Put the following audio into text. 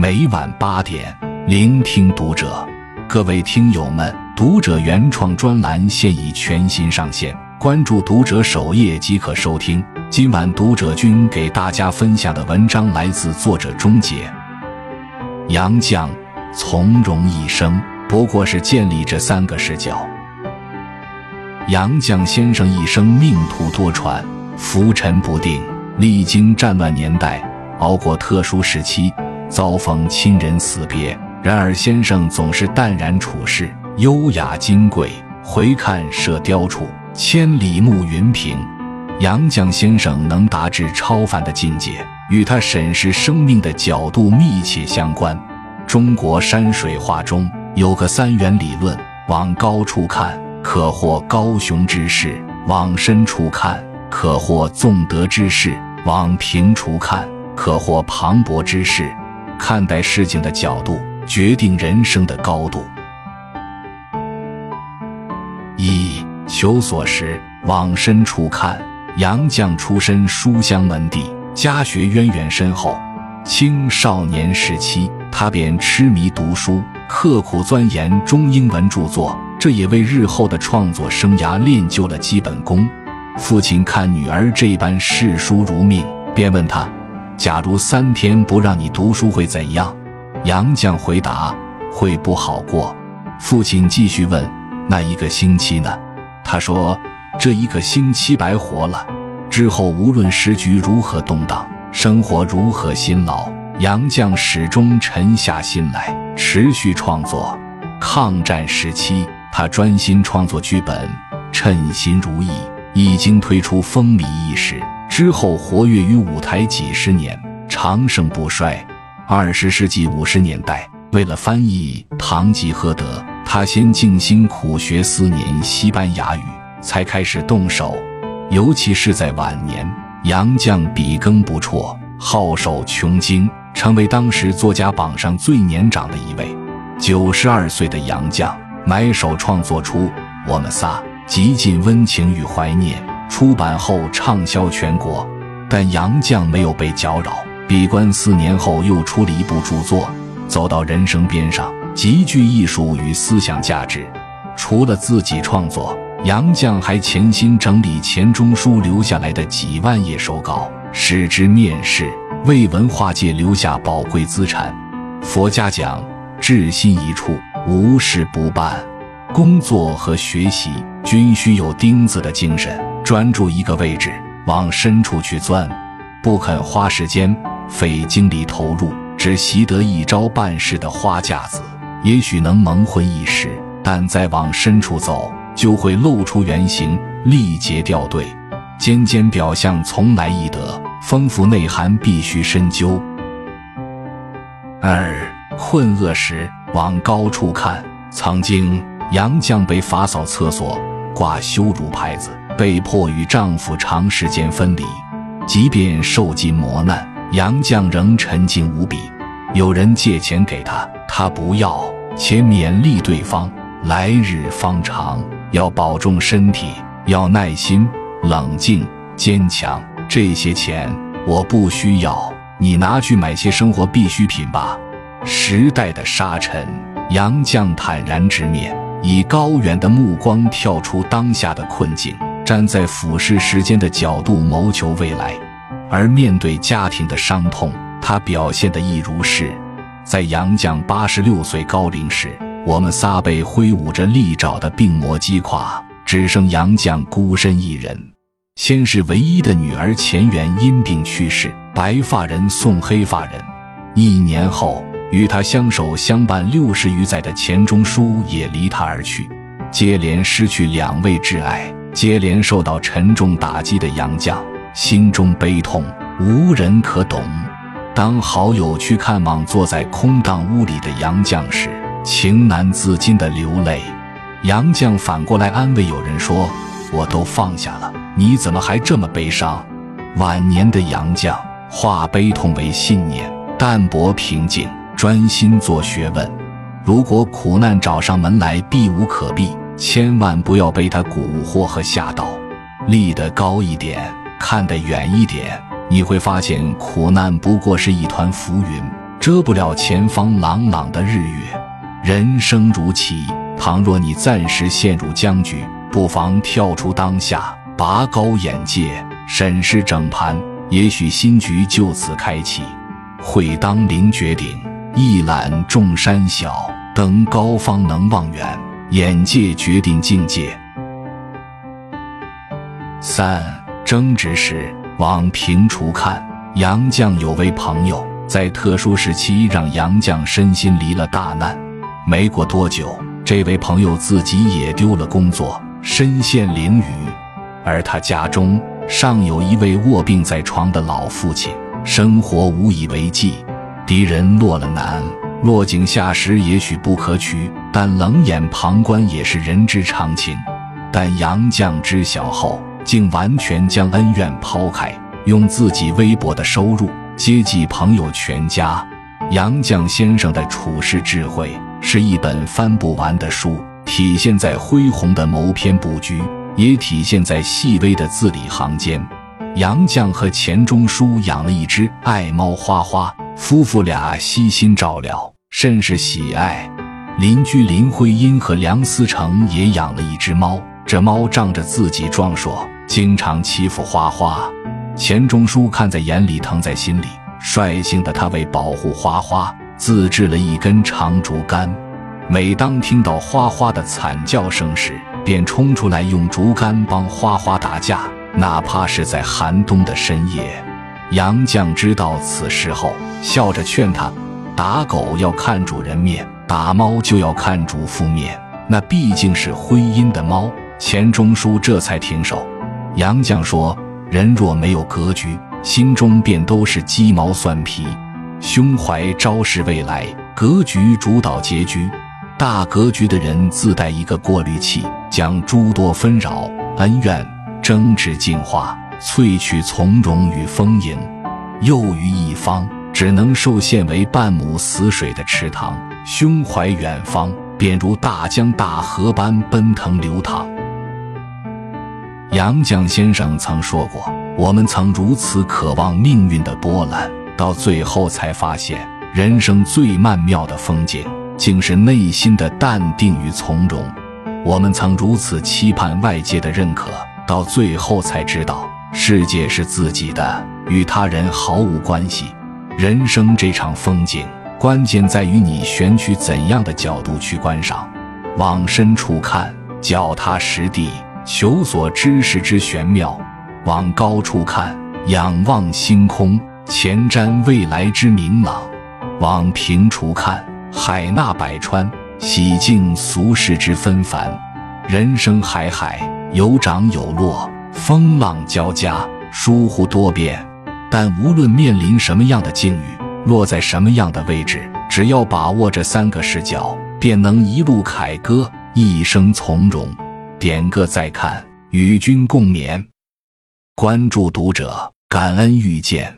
每晚八点，聆听读者。各位听友们，读者原创专栏现已全新上线，关注读者首页即可收听。今晚读者君给大家分享的文章来自作者钟杰。杨绛从容一生，不过是建立这三个视角。杨绛先生一生命途多舛，浮沉不定，历经战乱年代，熬过特殊时期，遭逢亲人死别。然而，先生总是淡然处世，优雅金贵。回看《射雕处》，千里暮云平。杨绛先生能达至超凡的境界，与他审视生命的角度密切相关。中国山水画中有个三元理论：往高处看，可获高雄之势；往深处看，可获纵德之势；往平处看，可获磅礴之势。看待事情的角度。决定人生的高度。一求索时往深处看，杨绛出身书香门第，家学渊源深厚。青少年时期，他便痴迷读书，刻苦钻研中英文著作，这也为日后的创作生涯练就了基本功。父亲看女儿这般视书如命，便问他：“假如三天不让你读书，会怎样？”杨绛回答：“会不好过。”父亲继续问：“那一个星期呢？”他说：“这一个星期白活了。之后无论时局如何动荡，生活如何辛劳，杨绛始终沉下心来，持续创作。抗战时期，他专心创作剧本，称心如意，已经推出风靡一时。之后活跃于舞台几十年，长盛不衰。二十世纪五十年代，为了翻译《堂吉诃德》，他先静心苦学四年西班牙语，才开始动手。尤其是在晚年，杨绛笔耕不辍，好手穷经，成为当时作家榜上最年长的一位。九十二岁的杨绛埋首创作出《我们仨》，极尽温情与怀念。出版后畅销全国，但杨绛没有被搅扰。闭关四年后，又出了一部著作《走到人生边上》，极具艺术与思想价值。除了自己创作，杨绛还潜心整理钱钟书留下来的几万页手稿，使之面世，为文化界留下宝贵资产。佛家讲，至心一处，无事不办。工作和学习均需有钉子的精神，专注一个位置，往深处去钻，不肯花时间。费精力投入，只习得一招半式的花架子，也许能蒙混一时，但再往深处走，就会露出原形，力竭掉队。尖尖表象从来易得，丰富内涵必须深究。二困厄时往高处看。曾经，杨绛被罚扫厕所，挂羞辱牌子，被迫与丈夫长时间分离，即便受尽磨难。杨绛仍沉静无比，有人借钱给她，她不要，且勉励对方来日方长，要保重身体，要耐心、冷静、坚强。这些钱我不需要，你拿去买些生活必需品吧。时代的沙尘，杨绛坦然直面，以高远的目光跳出当下的困境，站在俯视时间的角度谋求未来。而面对家庭的伤痛，他表现得亦如是。在杨绛八十六岁高龄时，我们仨被挥舞着利爪的病魔击垮，只剩杨绛孤身一人。先是唯一的女儿钱媛因病去世，白发人送黑发人。一年后，与他相守相伴六十余载的钱钟书也离他而去，接连失去两位挚爱，接连受到沉重打击的杨绛。心中悲痛，无人可懂。当好友去看望坐在空荡屋里的杨绛时，情难自禁的流泪。杨绛反过来安慰友人说：“我都放下了，你怎么还这么悲伤？”晚年的杨绛化悲痛为信念，淡泊平静，专心做学问。如果苦难找上门来，避无可避，千万不要被他蛊惑和吓到，立得高一点。看得远一点，你会发现苦难不过是一团浮云，遮不了前方朗朗的日月。人生如棋，倘若你暂时陷入僵局，不妨跳出当下，拔高眼界，审视整盘，也许新局就此开启。会当凌绝顶，一览众山小。登高方能望远，眼界决定境界。三争执时往平除看。杨绛有位朋友，在特殊时期让杨绛身心离了大难。没过多久，这位朋友自己也丢了工作，身陷囹圄。而他家中尚有一位卧病在床的老父亲，生活无以为继。敌人落了难。落井下石也许不可取，但冷眼旁观也是人之常情。但杨绛知晓后，竟完全将恩怨抛开，用自己微薄的收入接济朋友全家。杨绛先生的处世智慧是一本翻不完的书，体现在恢宏的谋篇布局，也体现在细微的字里行间。杨绛和钱钟书养了一只爱猫花花。夫妇俩悉心照料，甚是喜爱。邻居林徽因和梁思成也养了一只猫，这猫仗着自己壮硕，经常欺负花花。钱钟书看在眼里，疼在心里，率性的他为保护花花，自制了一根长竹竿。每当听到花花的惨叫声时，便冲出来用竹竿帮花花打架，哪怕是在寒冬的深夜。杨绛知道此事后，笑着劝他：“打狗要看主人面，打猫就要看主妇面。那毕竟是徽因的猫。”钱钟书这才停手。杨绛说：“人若没有格局，心中便都是鸡毛蒜皮。胸怀昭示未来，格局主导结局。大格局的人自带一个过滤器，将诸多纷扰、恩怨、争执净化。”萃取从容与丰盈，又于一方只能受限为半亩死水的池塘，胸怀远方，便如大江大河般奔腾流淌。杨绛先生曾说过：“我们曾如此渴望命运的波澜，到最后才发现，人生最曼妙的风景，竟是内心的淡定与从容。我们曾如此期盼外界的认可，到最后才知道。”世界是自己的，与他人毫无关系。人生这场风景，关键在于你选取怎样的角度去观赏。往深处看，脚踏实地，求索知识之玄妙；往高处看，仰望星空，前瞻未来之明朗；往平处看，海纳百川，洗净俗世之纷繁。人生海海，有涨有落。风浪交加，疏忽多变，但无论面临什么样的境遇，落在什么样的位置，只要把握这三个视角，便能一路凯歌，一生从容。点个再看，与君共勉。关注读者，感恩遇见。